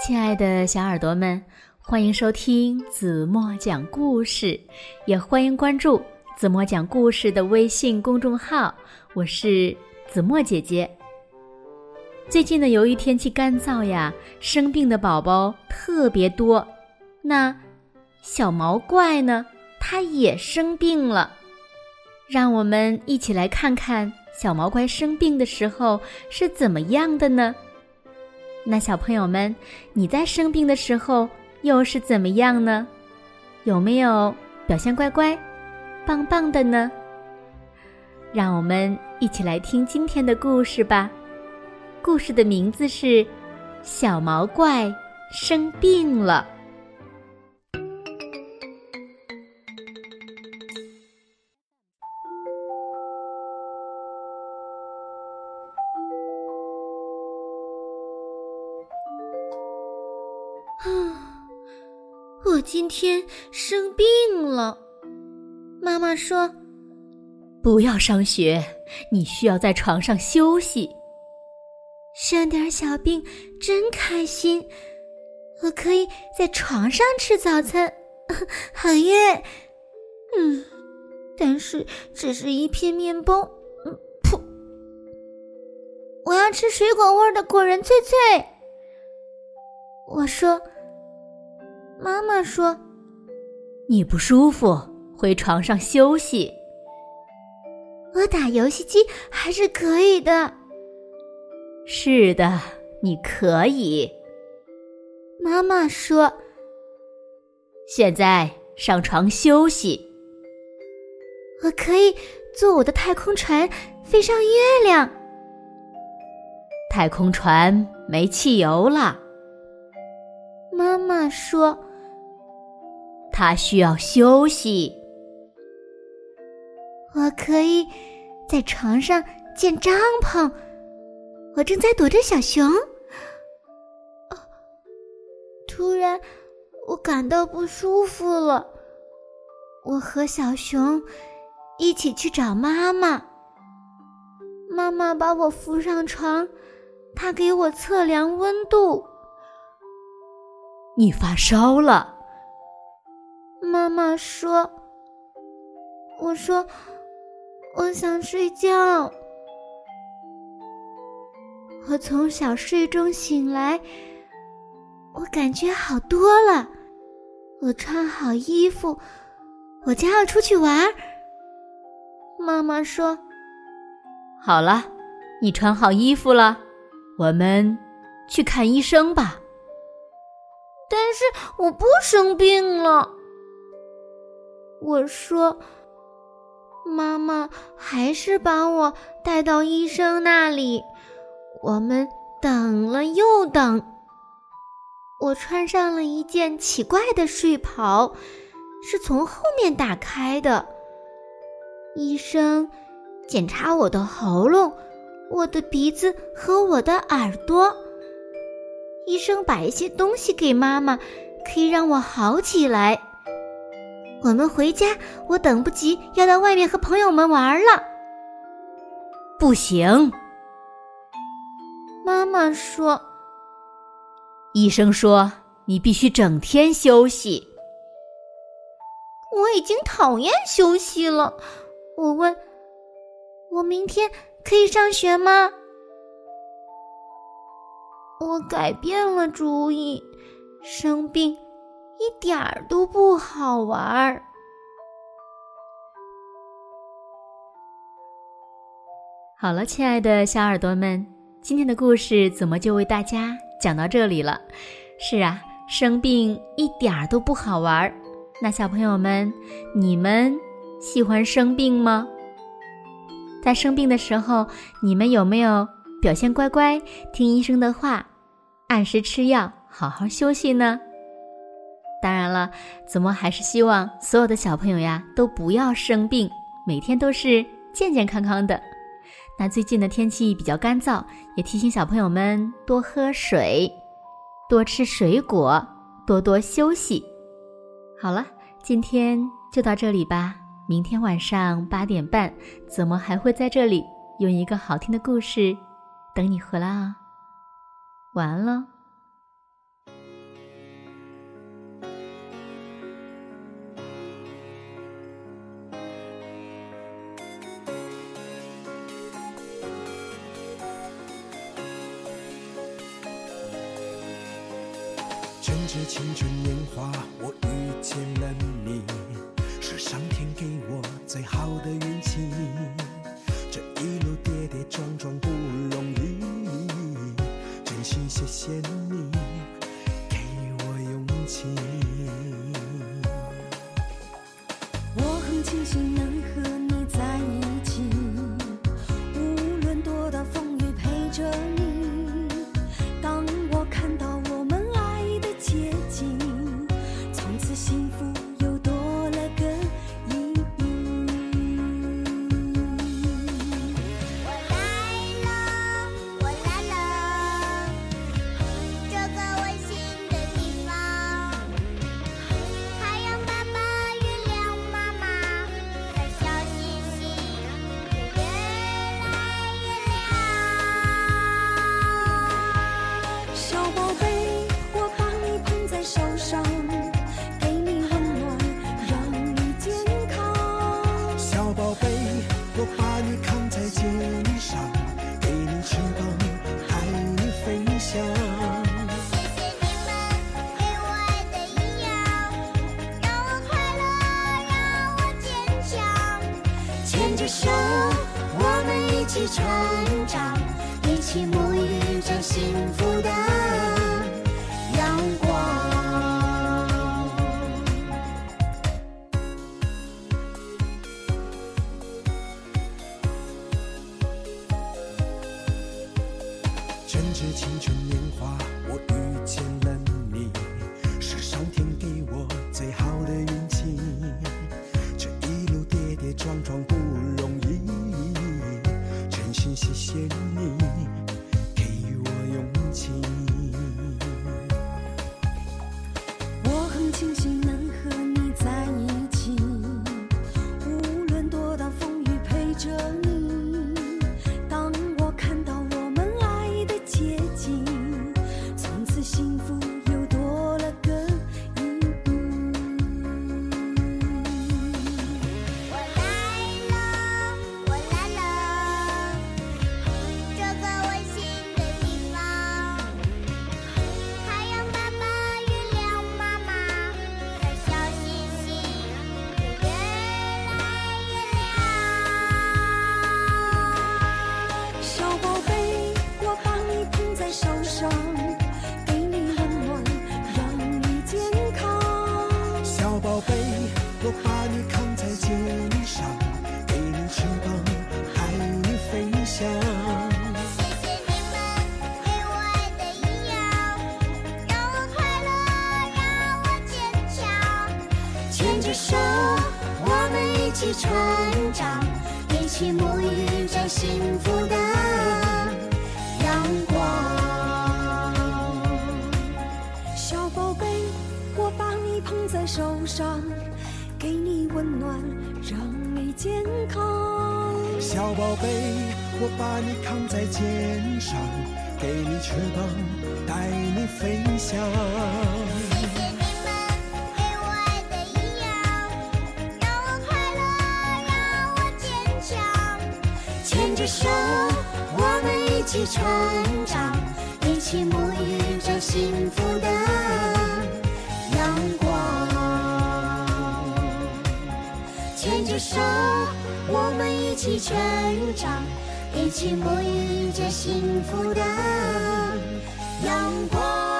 亲爱的小耳朵们，欢迎收听子墨讲故事，也欢迎关注子墨讲故事的微信公众号。我是子墨姐姐。最近呢，由于天气干燥呀，生病的宝宝特别多。那小毛怪呢，它也生病了。让我们一起来看看小毛怪生病的时候是怎么样的呢？那小朋友们，你在生病的时候又是怎么样呢？有没有表现乖乖、棒棒的呢？让我们一起来听今天的故事吧。故事的名字是《小毛怪生病了》。我今天生病了。妈妈说：“不要上学，你需要在床上休息。生点小病真开心，我可以在床上吃早餐，好耶！嗯，但是只是一片面包。噗，我要吃水果味的果仁脆脆。”我说：“妈妈说，你不舒服，回床上休息。我打游戏机还是可以的。是的，你可以。”妈妈说：“现在上床休息。我可以坐我的太空船飞上月亮。太空船没汽油了。”妈妈说：“他需要休息。我可以在床上建帐篷。我正在躲着小熊。突然，我感到不舒服了。我和小熊一起去找妈妈。妈妈把我扶上床，她给我测量温度。”你发烧了，妈妈说。我说，我想睡觉。我从小睡中醒来，我感觉好多了。我穿好衣服，我将要出去玩。妈妈说：“好了，你穿好衣服了，我们去看医生吧。”但是我不生病了，我说，妈妈还是把我带到医生那里。我们等了又等，我穿上了一件奇怪的睡袍，是从后面打开的。医生检查我的喉咙、我的鼻子和我的耳朵。医生把一些东西给妈妈，可以让我好起来。我们回家，我等不及要到外面和朋友们玩了。不行，妈妈说。医生说你必须整天休息。我已经讨厌休息了。我问，我明天可以上学吗？我改变了主意，生病一点儿都不好玩儿。好了，亲爱的小耳朵们，今天的故事怎么就为大家讲到这里了？是啊，生病一点儿都不好玩儿。那小朋友们，你们喜欢生病吗？在生病的时候，你们有没有表现乖乖，听医生的话？按时吃药，好好休息呢。当然了，子墨还是希望所有的小朋友呀都不要生病，每天都是健健康康的。那最近的天气比较干燥，也提醒小朋友们多喝水，多吃水果，多多休息。好了，今天就到这里吧。明天晚上八点半，子墨还会在这里用一个好听的故事等你回来啊。晚安了。着青春年华，我遇见了你，是上天给我最好的运气。这一路跌跌撞撞不容易，真心谢谢你给我勇气。我很庆幸手，我们一起成长，一起沐浴着幸福的阳光。趁着青春年华，谢谢你给我勇气。宝贝，我把你扛在肩上，给你翅膀，带你飞翔。谢谢你们给我爱的营养，让我快乐，让我坚强。牵着手，我们一起成长，一起沐浴着幸福的受伤，给你温暖，让你健康。小宝贝，我把你扛在肩上，给你翅膀，带你飞翔。谢谢你们给我的营养，让我快乐，让我坚强。牵着手，我们一起成长，一起沐浴着幸福起成长，一起沐浴着幸福的阳光。